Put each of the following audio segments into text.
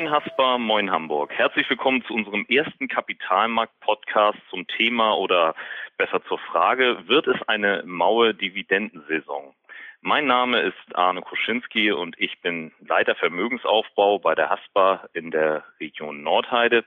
Moin Haspa, moin Hamburg. Herzlich willkommen zu unserem ersten Kapitalmarkt-Podcast zum Thema oder besser zur Frage, wird es eine maue Dividendensaison? Mein Name ist Arne Kuschinski und ich bin Leiter Vermögensaufbau bei der Haspa in der Region Nordheide.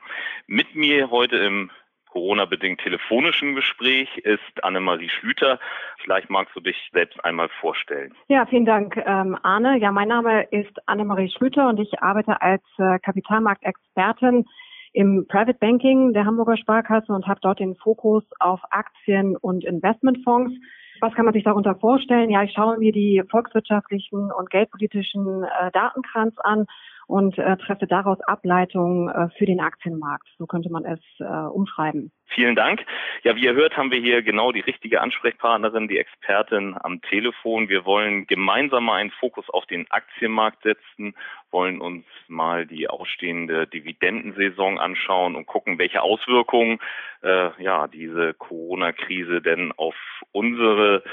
Mit mir heute im Corona-bedingt telefonischen Gespräch ist Annemarie Schlüter. Vielleicht magst du dich selbst einmal vorstellen. Ja, vielen Dank, ähm, Arne. Ja, mein Name ist Annemarie Schlüter und ich arbeite als äh, Kapitalmarktexpertin im Private Banking der Hamburger Sparkasse und habe dort den Fokus auf Aktien und Investmentfonds. Was kann man sich darunter vorstellen? Ja, ich schaue mir die volkswirtschaftlichen und geldpolitischen äh, Datenkranz an und äh, treffe daraus Ableitungen äh, für den Aktienmarkt. So könnte man es äh, umschreiben. Vielen Dank. Ja, wie ihr hört, haben wir hier genau die richtige Ansprechpartnerin, die Expertin am Telefon. Wir wollen gemeinsam mal einen Fokus auf den Aktienmarkt setzen, wollen uns mal die ausstehende Dividendensaison anschauen und gucken, welche Auswirkungen äh, ja diese Corona-Krise denn auf unsere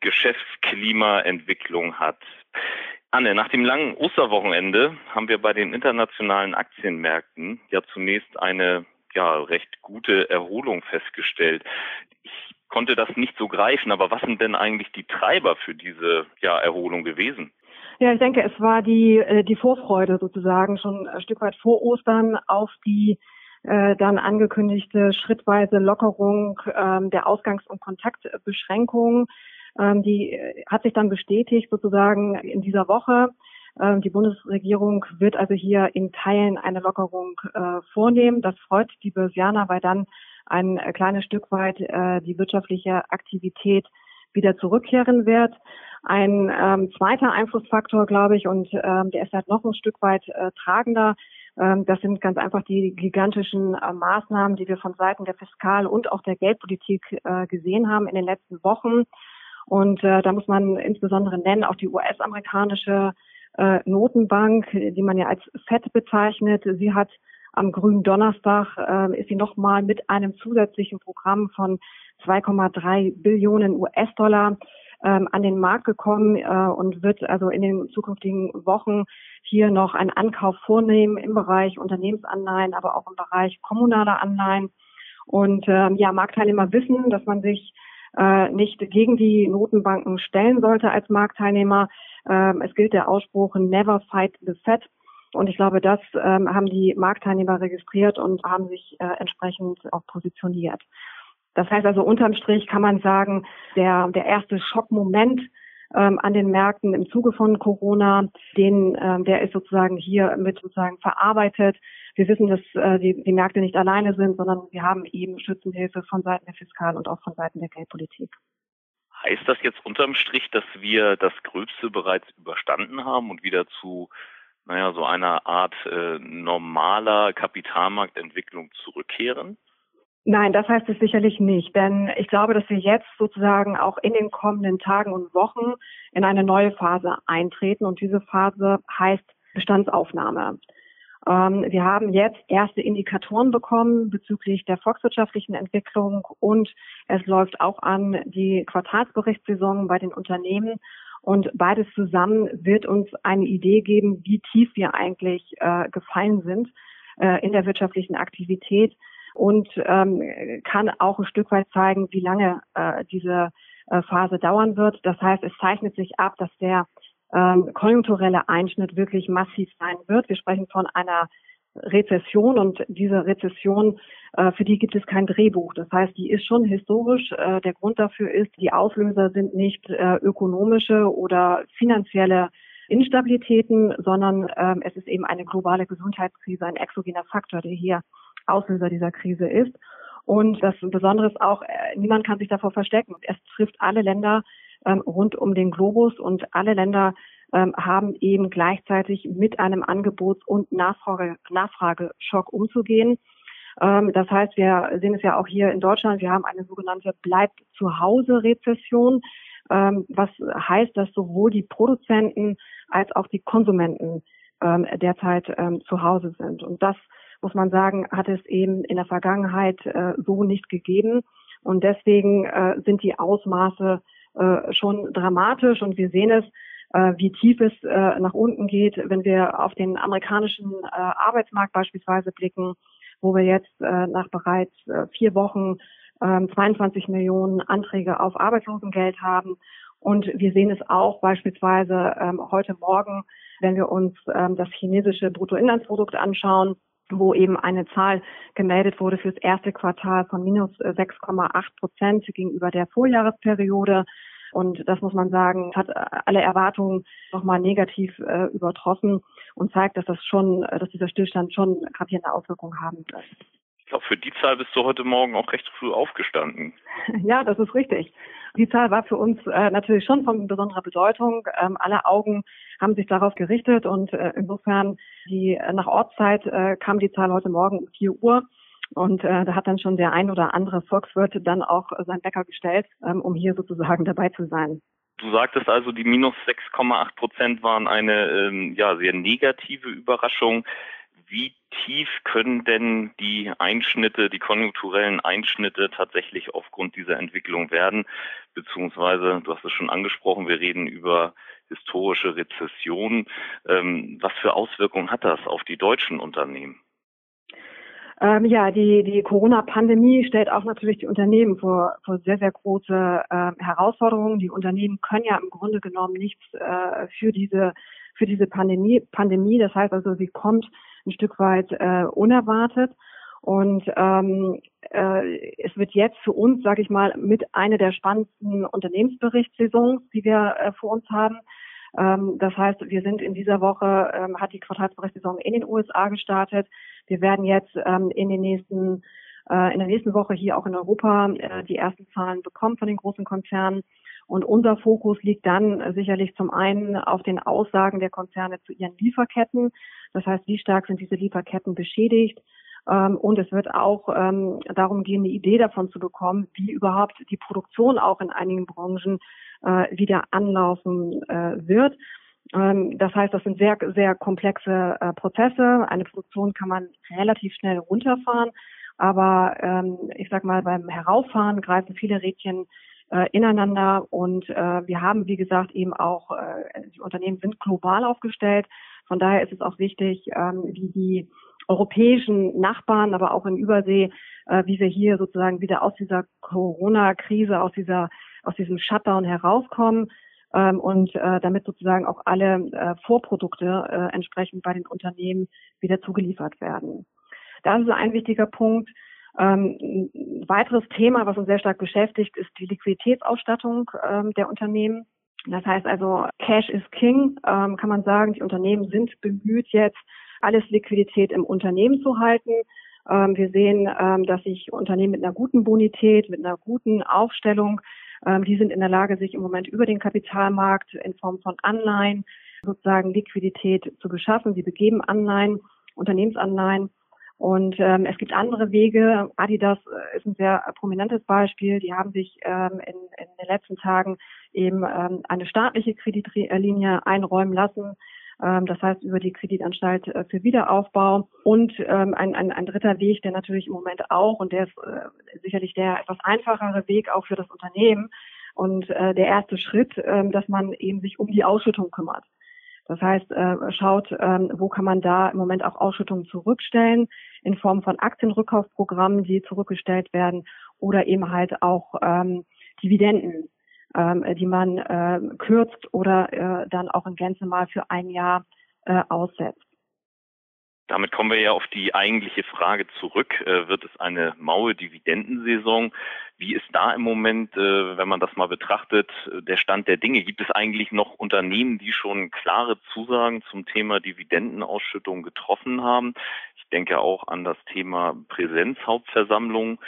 Geschäftsklimaentwicklung hat. Anne, nach dem langen Osterwochenende haben wir bei den internationalen Aktienmärkten ja zunächst eine ja recht gute Erholung festgestellt. Ich konnte das nicht so greifen, aber was sind denn eigentlich die Treiber für diese ja, Erholung gewesen? Ja, ich denke, es war die, äh, die Vorfreude sozusagen schon ein Stück weit vor Ostern auf die äh, dann angekündigte schrittweise Lockerung ähm, der Ausgangs- und Kontaktbeschränkungen ähm, die äh, hat sich dann bestätigt sozusagen in dieser Woche. Ähm, die Bundesregierung wird also hier in Teilen eine Lockerung äh, vornehmen. Das freut die Börsianer, weil dann ein äh, kleines Stück weit äh, die wirtschaftliche Aktivität wieder zurückkehren wird. Ein ähm, zweiter Einflussfaktor, glaube ich, und ähm, der ist halt noch ein Stück weit äh, tragender. Ähm, das sind ganz einfach die gigantischen äh, Maßnahmen, die wir von Seiten der Fiskal- und auch der Geldpolitik äh, gesehen haben in den letzten Wochen. Und äh, da muss man insbesondere nennen auch die US-amerikanische äh, Notenbank, die man ja als FED bezeichnet. Sie hat am grünen Donnerstag äh, ist sie nochmal mit einem zusätzlichen Programm von 2,3 Billionen US-Dollar ähm, an den Markt gekommen äh, und wird also in den zukünftigen Wochen hier noch einen Ankauf vornehmen im Bereich Unternehmensanleihen, aber auch im Bereich kommunaler Anleihen. Und ähm, ja, Marktteilnehmer wissen, dass man sich äh, nicht gegen die Notenbanken stellen sollte als Marktteilnehmer. Ähm, es gilt der Ausspruch Never fight the Fed. Und ich glaube, das ähm, haben die Marktteilnehmer registriert und haben sich äh, entsprechend auch positioniert. Das heißt also, unterm Strich kann man sagen, der, der erste Schockmoment ähm, an den Märkten im Zuge von Corona, den, ähm, der ist sozusagen hier mit sozusagen verarbeitet. Wir wissen, dass äh, die, die Märkte nicht alleine sind, sondern wir haben eben Schützenhilfe von Seiten der Fiskal- und auch von Seiten der Geldpolitik. Heißt das jetzt unterm Strich, dass wir das Gröbste bereits überstanden haben und wieder zu, naja, so einer Art äh, normaler Kapitalmarktentwicklung zurückkehren? Nein, das heißt es sicherlich nicht, denn ich glaube, dass wir jetzt sozusagen auch in den kommenden Tagen und Wochen in eine neue Phase eintreten und diese Phase heißt Bestandsaufnahme. Ähm, wir haben jetzt erste Indikatoren bekommen bezüglich der volkswirtschaftlichen Entwicklung und es läuft auch an die Quartalsberichtssaison bei den Unternehmen. Und beides zusammen wird uns eine Idee geben, wie tief wir eigentlich äh, gefallen sind äh, in der wirtschaftlichen Aktivität und ähm, kann auch ein Stück weit zeigen, wie lange äh, diese äh, Phase dauern wird. Das heißt, es zeichnet sich ab, dass der ähm, konjunkturelle Einschnitt wirklich massiv sein wird. Wir sprechen von einer Rezession und diese Rezession, äh, für die gibt es kein Drehbuch. Das heißt, die ist schon historisch. Äh, der Grund dafür ist, die Auslöser sind nicht äh, ökonomische oder finanzielle Instabilitäten, sondern ähm, es ist eben eine globale Gesundheitskrise, ein exogener Faktor, der hier Auslöser dieser Krise ist. Und das Besondere ist auch, äh, niemand kann sich davor verstecken. Es trifft alle Länder ähm, rund um den Globus und alle Länder ähm, haben eben gleichzeitig mit einem Angebots- und Nachfrage, Nachfrageschock umzugehen. Ähm, das heißt, wir sehen es ja auch hier in Deutschland, wir haben eine sogenannte Bleibt zu Hause Rezession, ähm, was heißt, dass sowohl die Produzenten als auch die Konsumenten ähm, derzeit ähm, zu Hause sind. Und das muss man sagen, hat es eben in der Vergangenheit äh, so nicht gegeben. Und deswegen äh, sind die Ausmaße äh, schon dramatisch und wir sehen es äh, wie tief es äh, nach unten geht, wenn wir auf den amerikanischen äh, Arbeitsmarkt beispielsweise blicken, wo wir jetzt äh, nach bereits äh, vier Wochen äh, 22 Millionen Anträge auf Arbeitslosengeld haben. Und wir sehen es auch beispielsweise ähm, heute Morgen, wenn wir uns ähm, das chinesische Bruttoinlandsprodukt anschauen, wo eben eine Zahl gemeldet wurde fürs erste Quartal von minus 6,8 Prozent gegenüber der Vorjahresperiode. Und das muss man sagen, hat alle Erwartungen nochmal negativ äh, übertroffen und zeigt, dass das schon, dass dieser Stillstand schon gravierende Auswirkungen haben wird. Ich glaube, für die Zahl bist du heute Morgen auch recht früh aufgestanden. Ja, das ist richtig. Die Zahl war für uns äh, natürlich schon von besonderer Bedeutung. Ähm, alle Augen haben sich darauf gerichtet und äh, insofern die äh, nach Ortszeit äh, kam die Zahl heute Morgen um 4 Uhr. Und äh, da hat dann schon der ein oder andere Volkswirt dann auch äh, sein Bäcker gestellt, ähm, um hier sozusagen dabei zu sein. Du sagtest also, die minus 6,8 Prozent waren eine ähm, ja, sehr negative Überraschung. Wie tief können denn die Einschnitte, die konjunkturellen Einschnitte tatsächlich aufgrund dieser Entwicklung werden? Beziehungsweise, du hast es schon angesprochen, wir reden über historische Rezession. Ähm, was für Auswirkungen hat das auf die deutschen Unternehmen? Ähm, ja, die, die Corona-Pandemie stellt auch natürlich die Unternehmen vor, vor sehr, sehr große äh, Herausforderungen. Die Unternehmen können ja im Grunde genommen nichts äh, für diese, für diese Pandemie, Pandemie. Das heißt also, sie kommt ein Stück weit äh, unerwartet. Und ähm, äh, es wird jetzt für uns, sage ich mal, mit einer der spannendsten Unternehmensberichtssaisons, die wir äh, vor uns haben. Ähm, das heißt, wir sind in dieser Woche, ähm, hat die Quartalsberichtssaison in den USA gestartet. Wir werden jetzt ähm, in den nächsten äh, in der nächsten Woche hier auch in Europa äh, die ersten Zahlen bekommen von den großen Konzernen. Und unser Fokus liegt dann sicherlich zum einen auf den Aussagen der Konzerne zu ihren Lieferketten. Das heißt, wie stark sind diese Lieferketten beschädigt? Ähm, und es wird auch ähm, darum gehen, eine Idee davon zu bekommen, wie überhaupt die Produktion auch in einigen Branchen äh, wieder anlaufen äh, wird. Ähm, das heißt, das sind sehr, sehr komplexe äh, Prozesse. Eine Produktion kann man relativ schnell runterfahren, aber ich sag mal, beim Herauffahren greifen viele Rädchen äh, ineinander und äh, wir haben, wie gesagt, eben auch, äh, die Unternehmen sind global aufgestellt. Von daher ist es auch wichtig, ähm, wie die europäischen Nachbarn, aber auch in Übersee, äh, wie wir hier sozusagen wieder aus dieser Corona-Krise, aus dieser, aus diesem Shutdown herauskommen ähm, und äh, damit sozusagen auch alle äh, Vorprodukte äh, entsprechend bei den Unternehmen wieder zugeliefert werden. Das ist ein wichtiger Punkt. Ähm, ein weiteres Thema, was uns sehr stark beschäftigt, ist die Liquiditätsausstattung ähm, der Unternehmen. Das heißt also, Cash is King, ähm, kann man sagen. Die Unternehmen sind bemüht jetzt, alles Liquidität im Unternehmen zu halten. Wir sehen, dass sich Unternehmen mit einer guten Bonität, mit einer guten Aufstellung, die sind in der Lage, sich im Moment über den Kapitalmarkt in Form von Anleihen sozusagen Liquidität zu beschaffen. Sie begeben Anleihen, Unternehmensanleihen. Und ähm, es gibt andere Wege. Adidas äh, ist ein sehr prominentes Beispiel. Die haben sich ähm, in, in den letzten Tagen eben ähm, eine staatliche Kreditlinie einräumen lassen. Ähm, das heißt über die Kreditanstalt äh, für Wiederaufbau. Und ähm, ein, ein, ein dritter Weg, der natürlich im Moment auch, und der ist äh, sicherlich der etwas einfachere Weg auch für das Unternehmen und äh, der erste Schritt, äh, dass man eben sich um die Ausschüttung kümmert. Das heißt, äh, schaut, ähm, wo kann man da im Moment auch Ausschüttungen zurückstellen in Form von Aktienrückkaufprogrammen, die zurückgestellt werden oder eben halt auch ähm, Dividenden ähm, die man äh, kürzt oder äh, dann auch in Gänze mal für ein Jahr äh, aussetzt. Damit kommen wir ja auf die eigentliche Frage zurück. Äh, wird es eine maue Dividendensaison? Wie ist da im Moment, äh, wenn man das mal betrachtet, äh, der Stand der Dinge? Gibt es eigentlich noch Unternehmen, die schon klare Zusagen zum Thema Dividendenausschüttung getroffen haben? Ich denke auch an das Thema Präsenzhauptversammlung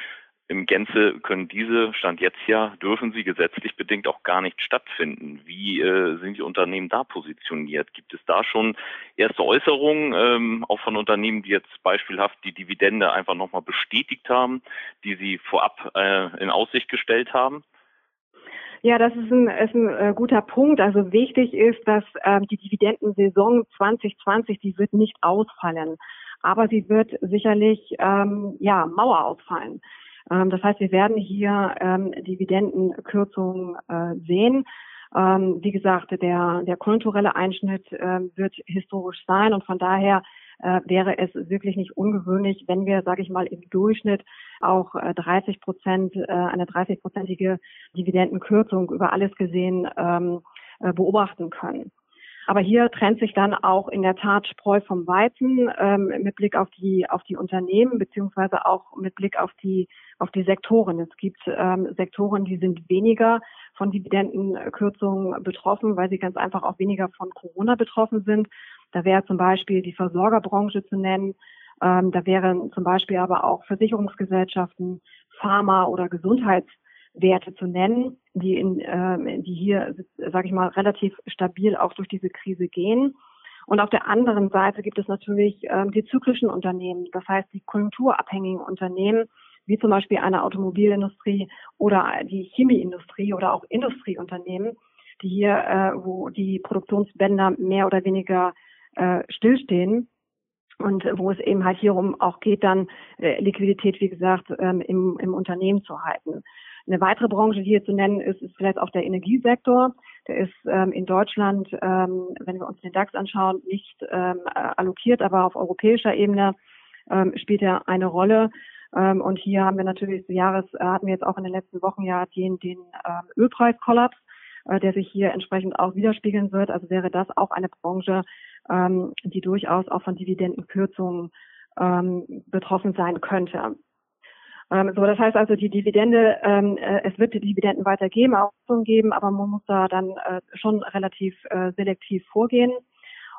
im Gänze können diese, Stand jetzt ja, dürfen sie gesetzlich bedingt auch gar nicht stattfinden. Wie äh, sind die Unternehmen da positioniert? Gibt es da schon erste Äußerungen, ähm, auch von Unternehmen, die jetzt beispielhaft die Dividende einfach nochmal bestätigt haben, die sie vorab äh, in Aussicht gestellt haben? Ja, das ist ein, ist ein äh, guter Punkt. Also wichtig ist, dass ähm, die Dividendensaison 2020, die wird nicht ausfallen, aber sie wird sicherlich ähm, ja Mauer ausfallen. Ähm, das heißt, wir werden hier ähm, Dividendenkürzungen äh, sehen. Ähm, wie gesagt, der, der konjunkturelle Einschnitt äh, wird historisch sein und von daher äh, wäre es wirklich nicht ungewöhnlich, wenn wir, sage ich mal, im Durchschnitt auch äh, 30 Prozent, äh, eine 30-prozentige Dividendenkürzung über alles gesehen ähm, äh, beobachten können. Aber hier trennt sich dann auch in der Tat Spreu vom Weizen ähm, mit Blick auf die auf die Unternehmen beziehungsweise auch mit Blick auf die auf die Sektoren. Es gibt ähm, Sektoren, die sind weniger von Dividendenkürzungen betroffen, weil sie ganz einfach auch weniger von Corona betroffen sind. Da wäre zum Beispiel die Versorgerbranche zu nennen. Ähm, da wären zum Beispiel aber auch Versicherungsgesellschaften, Pharma oder Gesundheits Werte zu nennen, die in, äh, die hier, sage ich mal, relativ stabil auch durch diese Krise gehen. Und auf der anderen Seite gibt es natürlich ähm, die zyklischen Unternehmen, das heißt die konjunkturabhängigen Unternehmen, wie zum Beispiel eine Automobilindustrie oder die Chemieindustrie oder auch Industrieunternehmen, die hier, äh, wo die Produktionsbänder mehr oder weniger äh, stillstehen und wo es eben halt hierum auch geht, dann äh, Liquidität, wie gesagt, ähm, im, im Unternehmen zu halten. Eine weitere Branche, die hier zu nennen ist, ist vielleicht auch der Energiesektor. Der ist ähm, in Deutschland, ähm, wenn wir uns den DAX anschauen, nicht ähm, allokiert, aber auf europäischer Ebene ähm, spielt er eine Rolle. Ähm, und hier haben wir natürlich zu Jahres, äh, hatten wir jetzt auch in den letzten Wochen ja den, den ähm, Ölpreiskollaps, äh, der sich hier entsprechend auch widerspiegeln wird. Also wäre das auch eine Branche, ähm, die durchaus auch von Dividendenkürzungen ähm, betroffen sein könnte. Ähm, so, das heißt also, die Dividende, ähm, äh, es wird die Dividenden weitergeben, auch geben, aber man muss da dann äh, schon relativ äh, selektiv vorgehen.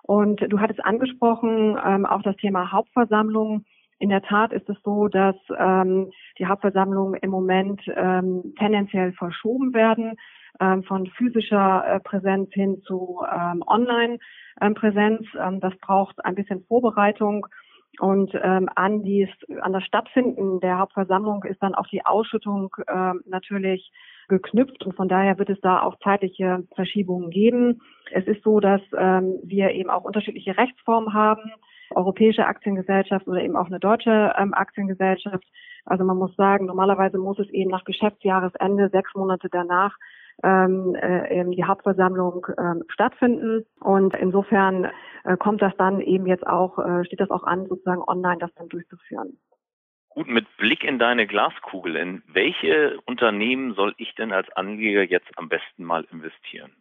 Und du hattest angesprochen, ähm, auch das Thema Hauptversammlung. In der Tat ist es so, dass ähm, die Hauptversammlungen im Moment ähm, tendenziell verschoben werden, ähm, von physischer äh, Präsenz hin zu ähm, Online-Präsenz. Ähm, das braucht ein bisschen Vorbereitung. Und ähm, an, dies, an das Stattfinden der Hauptversammlung ist dann auch die Ausschüttung ähm, natürlich geknüpft und von daher wird es da auch zeitliche Verschiebungen geben. Es ist so, dass ähm, wir eben auch unterschiedliche Rechtsformen haben, europäische Aktiengesellschaft oder eben auch eine deutsche ähm, Aktiengesellschaft. Also man muss sagen, normalerweise muss es eben nach Geschäftsjahresende sechs Monate danach ähm, äh, die Hauptversammlung ähm, stattfinden. Und insofern äh, kommt das dann eben jetzt auch, äh, steht das auch an, sozusagen online das dann durchzuführen. Gut, mit Blick in deine Glaskugel, in welche Unternehmen soll ich denn als Anleger jetzt am besten mal investieren?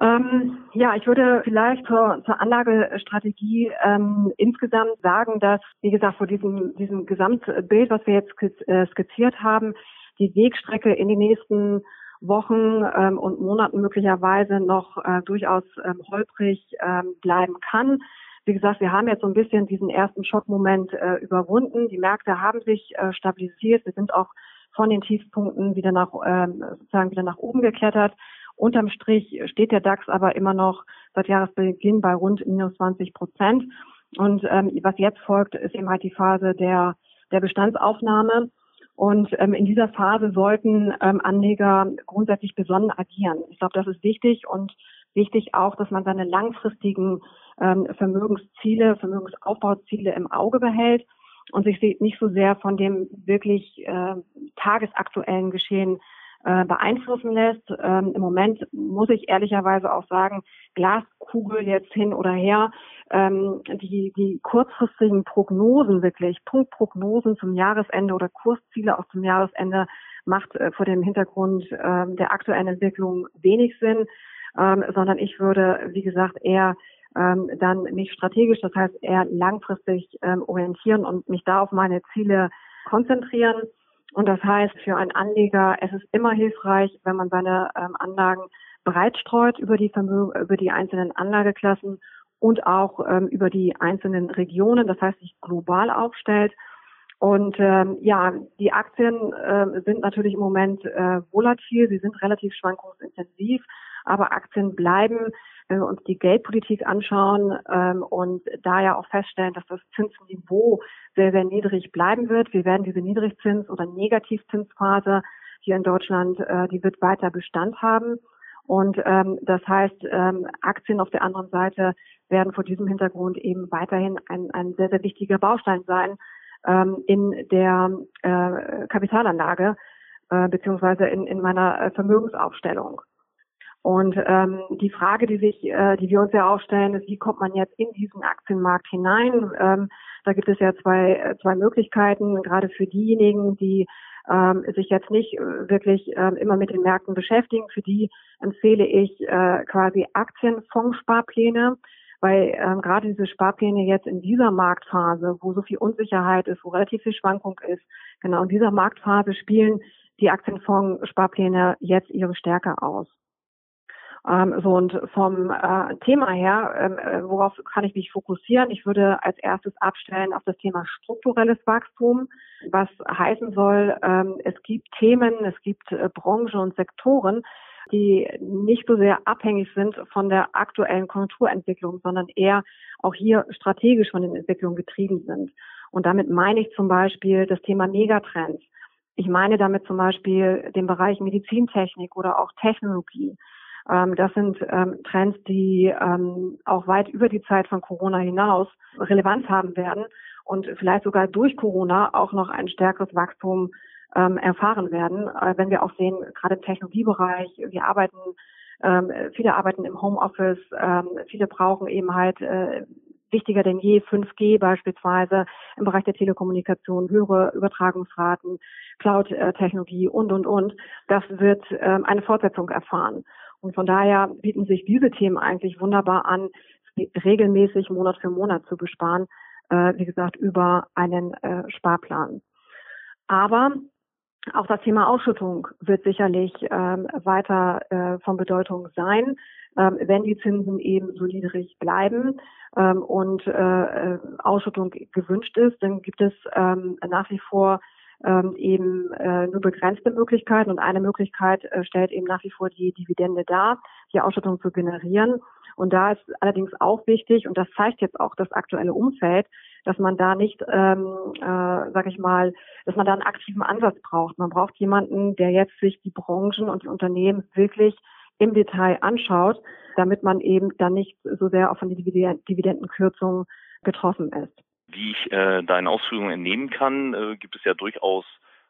Ähm, ja, ich würde vielleicht zur, zur Anlagestrategie ähm, insgesamt sagen, dass, wie gesagt, vor diesem, diesem Gesamtbild, was wir jetzt äh, skizziert haben, die Wegstrecke in die nächsten Wochen ähm, und Monaten möglicherweise noch äh, durchaus ähm, holprig ähm, bleiben kann. Wie gesagt, wir haben jetzt so ein bisschen diesen ersten Schockmoment äh, überwunden. Die Märkte haben sich äh, stabilisiert. Wir sind auch von den Tiefpunkten wieder nach ähm, sozusagen wieder nach oben geklettert. Unterm Strich steht der DAX aber immer noch seit Jahresbeginn bei rund minus 20 Prozent. Und ähm, was jetzt folgt, ist eben halt die Phase der, der Bestandsaufnahme. Und ähm, in dieser Phase sollten ähm, Anleger grundsätzlich besonnen agieren. Ich glaube, das ist wichtig und wichtig auch, dass man seine langfristigen ähm, Vermögensziele, Vermögensaufbauziele im Auge behält und sich nicht so sehr von dem wirklich äh, tagesaktuellen Geschehen äh, beeinflussen lässt. Ähm, Im Moment muss ich ehrlicherweise auch sagen, Glaskugel jetzt hin oder her, ähm, die, die kurzfristigen Prognosen wirklich, Punktprognosen zum Jahresende oder Kursziele auch zum Jahresende macht äh, vor dem Hintergrund äh, der aktuellen Entwicklung wenig Sinn, ähm, sondern ich würde, wie gesagt, eher ähm, dann mich strategisch, das heißt eher langfristig ähm, orientieren und mich da auf meine Ziele konzentrieren. Und das heißt, für einen Anleger, es ist immer hilfreich, wenn man seine ähm, Anlagen breit streut über die Vermögen, über die einzelnen Anlageklassen und auch ähm, über die einzelnen Regionen, das heißt sich global aufstellt. Und ähm, ja, die Aktien äh, sind natürlich im Moment äh, volatil, sie sind relativ schwankungsintensiv, aber Aktien bleiben, wenn wir uns die Geldpolitik anschauen ähm, und da ja auch feststellen, dass das Zinsniveau sehr, sehr niedrig bleiben wird. Wir werden diese Niedrigzins- oder Negativzinsphase hier in Deutschland, äh, die wird weiter Bestand haben. Und ähm, das heißt, ähm, Aktien auf der anderen Seite werden vor diesem Hintergrund eben weiterhin ein, ein sehr, sehr wichtiger Baustein sein ähm, in der äh, Kapitalanlage äh, beziehungsweise in, in meiner äh, Vermögensaufstellung. Und ähm, die Frage, die sich, äh, die wir uns ja auch stellen, ist, wie kommt man jetzt in diesen Aktienmarkt hinein? Ähm, da gibt es ja zwei, äh, zwei Möglichkeiten, gerade für diejenigen, die ähm, sich jetzt nicht äh, wirklich ähm, immer mit den Märkten beschäftigen. Für die empfehle ich äh, quasi Aktienfondssparpläne, weil ähm, gerade diese Sparpläne jetzt in dieser Marktphase, wo so viel Unsicherheit ist, wo relativ viel Schwankung ist, genau in dieser Marktphase spielen die Aktienfondssparpläne jetzt ihre Stärke aus. Ähm, so und vom äh, Thema her, ähm, äh, worauf kann ich mich fokussieren? Ich würde als erstes abstellen auf das Thema strukturelles Wachstum, was heißen soll, ähm, es gibt Themen, es gibt äh, Branchen und Sektoren, die nicht so sehr abhängig sind von der aktuellen Konjunkturentwicklung, sondern eher auch hier strategisch von den Entwicklungen getrieben sind. Und damit meine ich zum Beispiel das Thema Megatrends. Ich meine damit zum Beispiel den Bereich Medizintechnik oder auch Technologie. Ähm, das sind ähm, Trends, die ähm, auch weit über die Zeit von Corona hinaus Relevanz haben werden und vielleicht sogar durch Corona auch noch ein stärkeres Wachstum erfahren werden. Äh, wenn wir auch sehen, gerade im Technologiebereich, wir arbeiten, viele arbeiten im Homeoffice, viele brauchen eben halt äh, wichtiger denn je 5G beispielsweise im Bereich der Telekommunikation, höhere Übertragungsraten, Cloud-Technologie und, und, und. Das wird eine Fortsetzung erfahren. Und von daher bieten sich diese Themen eigentlich wunderbar an, regelmäßig Monat für Monat zu besparen, äh, wie gesagt, über einen äh, Sparplan. Aber auch das Thema Ausschüttung wird sicherlich ähm, weiter äh, von Bedeutung sein, ähm, wenn die Zinsen eben so niedrig bleiben ähm, und äh, äh Ausschüttung gewünscht ist, dann gibt es ähm, nach wie vor ähm, eben äh, nur begrenzte Möglichkeiten und eine Möglichkeit äh, stellt eben nach wie vor die Dividende dar, die Ausschüttung zu generieren. Und da ist allerdings auch wichtig, und das zeigt jetzt auch das aktuelle Umfeld, dass man da nicht, ähm, äh, sag ich mal, dass man da einen aktiven Ansatz braucht. Man braucht jemanden, der jetzt sich die Branchen und die Unternehmen wirklich im Detail anschaut, damit man eben dann nicht so sehr auch von den Dividendenkürzungen getroffen ist. Wie ich äh, deinen Ausführungen entnehmen kann, äh, gibt es ja durchaus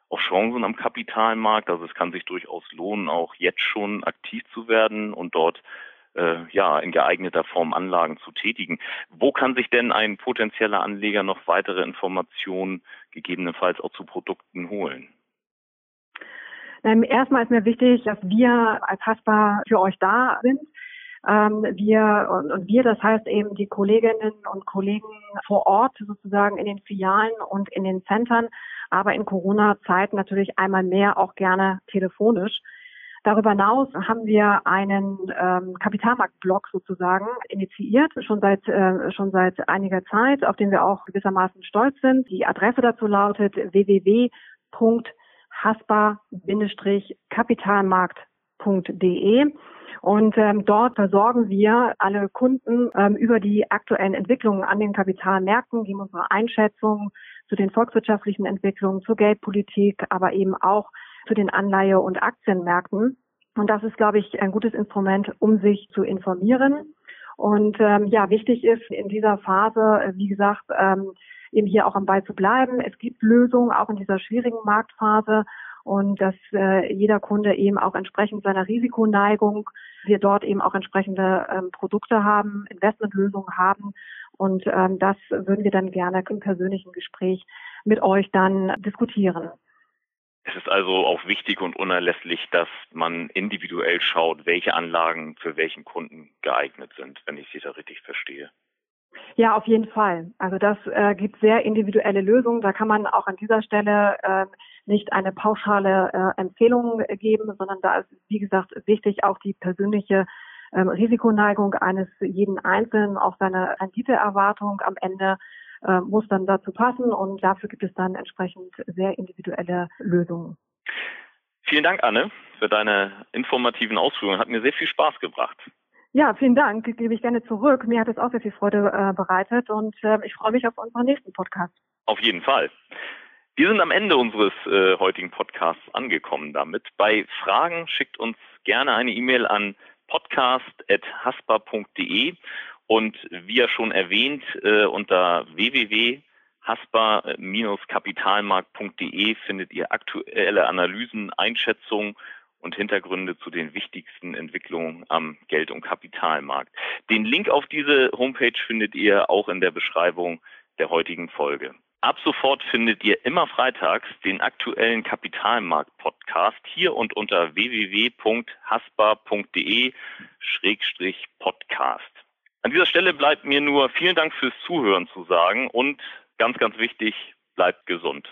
auch Chancen am Kapitalmarkt. Also es kann sich durchaus lohnen, auch jetzt schon aktiv zu werden und dort äh, ja in geeigneter Form Anlagen zu tätigen. Wo kann sich denn ein potenzieller Anleger noch weitere Informationen gegebenenfalls auch zu Produkten holen? Ähm, erstmal ist mir wichtig, dass wir als Haspa für euch da sind. Ähm, wir und, und wir, das heißt eben die Kolleginnen und Kollegen vor Ort sozusagen in den Filialen und in den Centern, aber in Corona-Zeiten natürlich einmal mehr auch gerne telefonisch. Darüber hinaus haben wir einen ähm, Kapitalmarktblog sozusagen initiiert, schon seit äh, schon seit einiger Zeit, auf den wir auch gewissermaßen stolz sind. Die Adresse dazu lautet www.haspa-kapitalmarkt.de. Und ähm, dort versorgen wir alle Kunden ähm, über die aktuellen Entwicklungen an den Kapitalmärkten, geben unsere Einschätzung zu den volkswirtschaftlichen Entwicklungen, zur Geldpolitik, aber eben auch zu den Anleihe- und Aktienmärkten. Und das ist, glaube ich, ein gutes Instrument, um sich zu informieren. Und ähm, ja, wichtig ist in dieser Phase, wie gesagt, ähm, eben hier auch am Ball zu bleiben. Es gibt Lösungen auch in dieser schwierigen Marktphase und dass äh, jeder Kunde eben auch entsprechend seiner Risikoneigung wir dort eben auch entsprechende ähm, Produkte haben, Investmentlösungen haben und ähm, das würden wir dann gerne im persönlichen Gespräch mit euch dann diskutieren. Es ist also auch wichtig und unerlässlich, dass man individuell schaut, welche Anlagen für welchen Kunden geeignet sind, wenn ich Sie da richtig verstehe. Ja, auf jeden Fall. Also das äh, gibt sehr individuelle Lösungen. Da kann man auch an dieser Stelle äh, nicht eine pauschale äh, Empfehlung geben, sondern da ist, wie gesagt, wichtig auch die persönliche ähm, Risikoneigung eines jeden Einzelnen, auch seine Renditeerwartung am Ende äh, muss dann dazu passen und dafür gibt es dann entsprechend sehr individuelle Lösungen. Vielen Dank, Anne, für deine informativen Ausführungen. Hat mir sehr viel Spaß gebracht. Ja, vielen Dank. Gebe ich gerne zurück. Mir hat es auch sehr viel Freude äh, bereitet und äh, ich freue mich auf unseren nächsten Podcast. Auf jeden Fall. Wir sind am Ende unseres äh, heutigen Podcasts angekommen damit. Bei Fragen schickt uns gerne eine E-Mail an podcast.haspa.de und wie ja schon erwähnt, äh, unter www.haspa-kapitalmarkt.de findet ihr aktuelle Analysen, Einschätzungen und Hintergründe zu den wichtigsten Entwicklungen am Geld- und Kapitalmarkt. Den Link auf diese Homepage findet ihr auch in der Beschreibung der heutigen Folge. Ab sofort findet ihr immer freitags den aktuellen Kapitalmarkt-Podcast hier und unter www.haspa.de-podcast. An dieser Stelle bleibt mir nur vielen Dank fürs Zuhören zu sagen und ganz, ganz wichtig, bleibt gesund.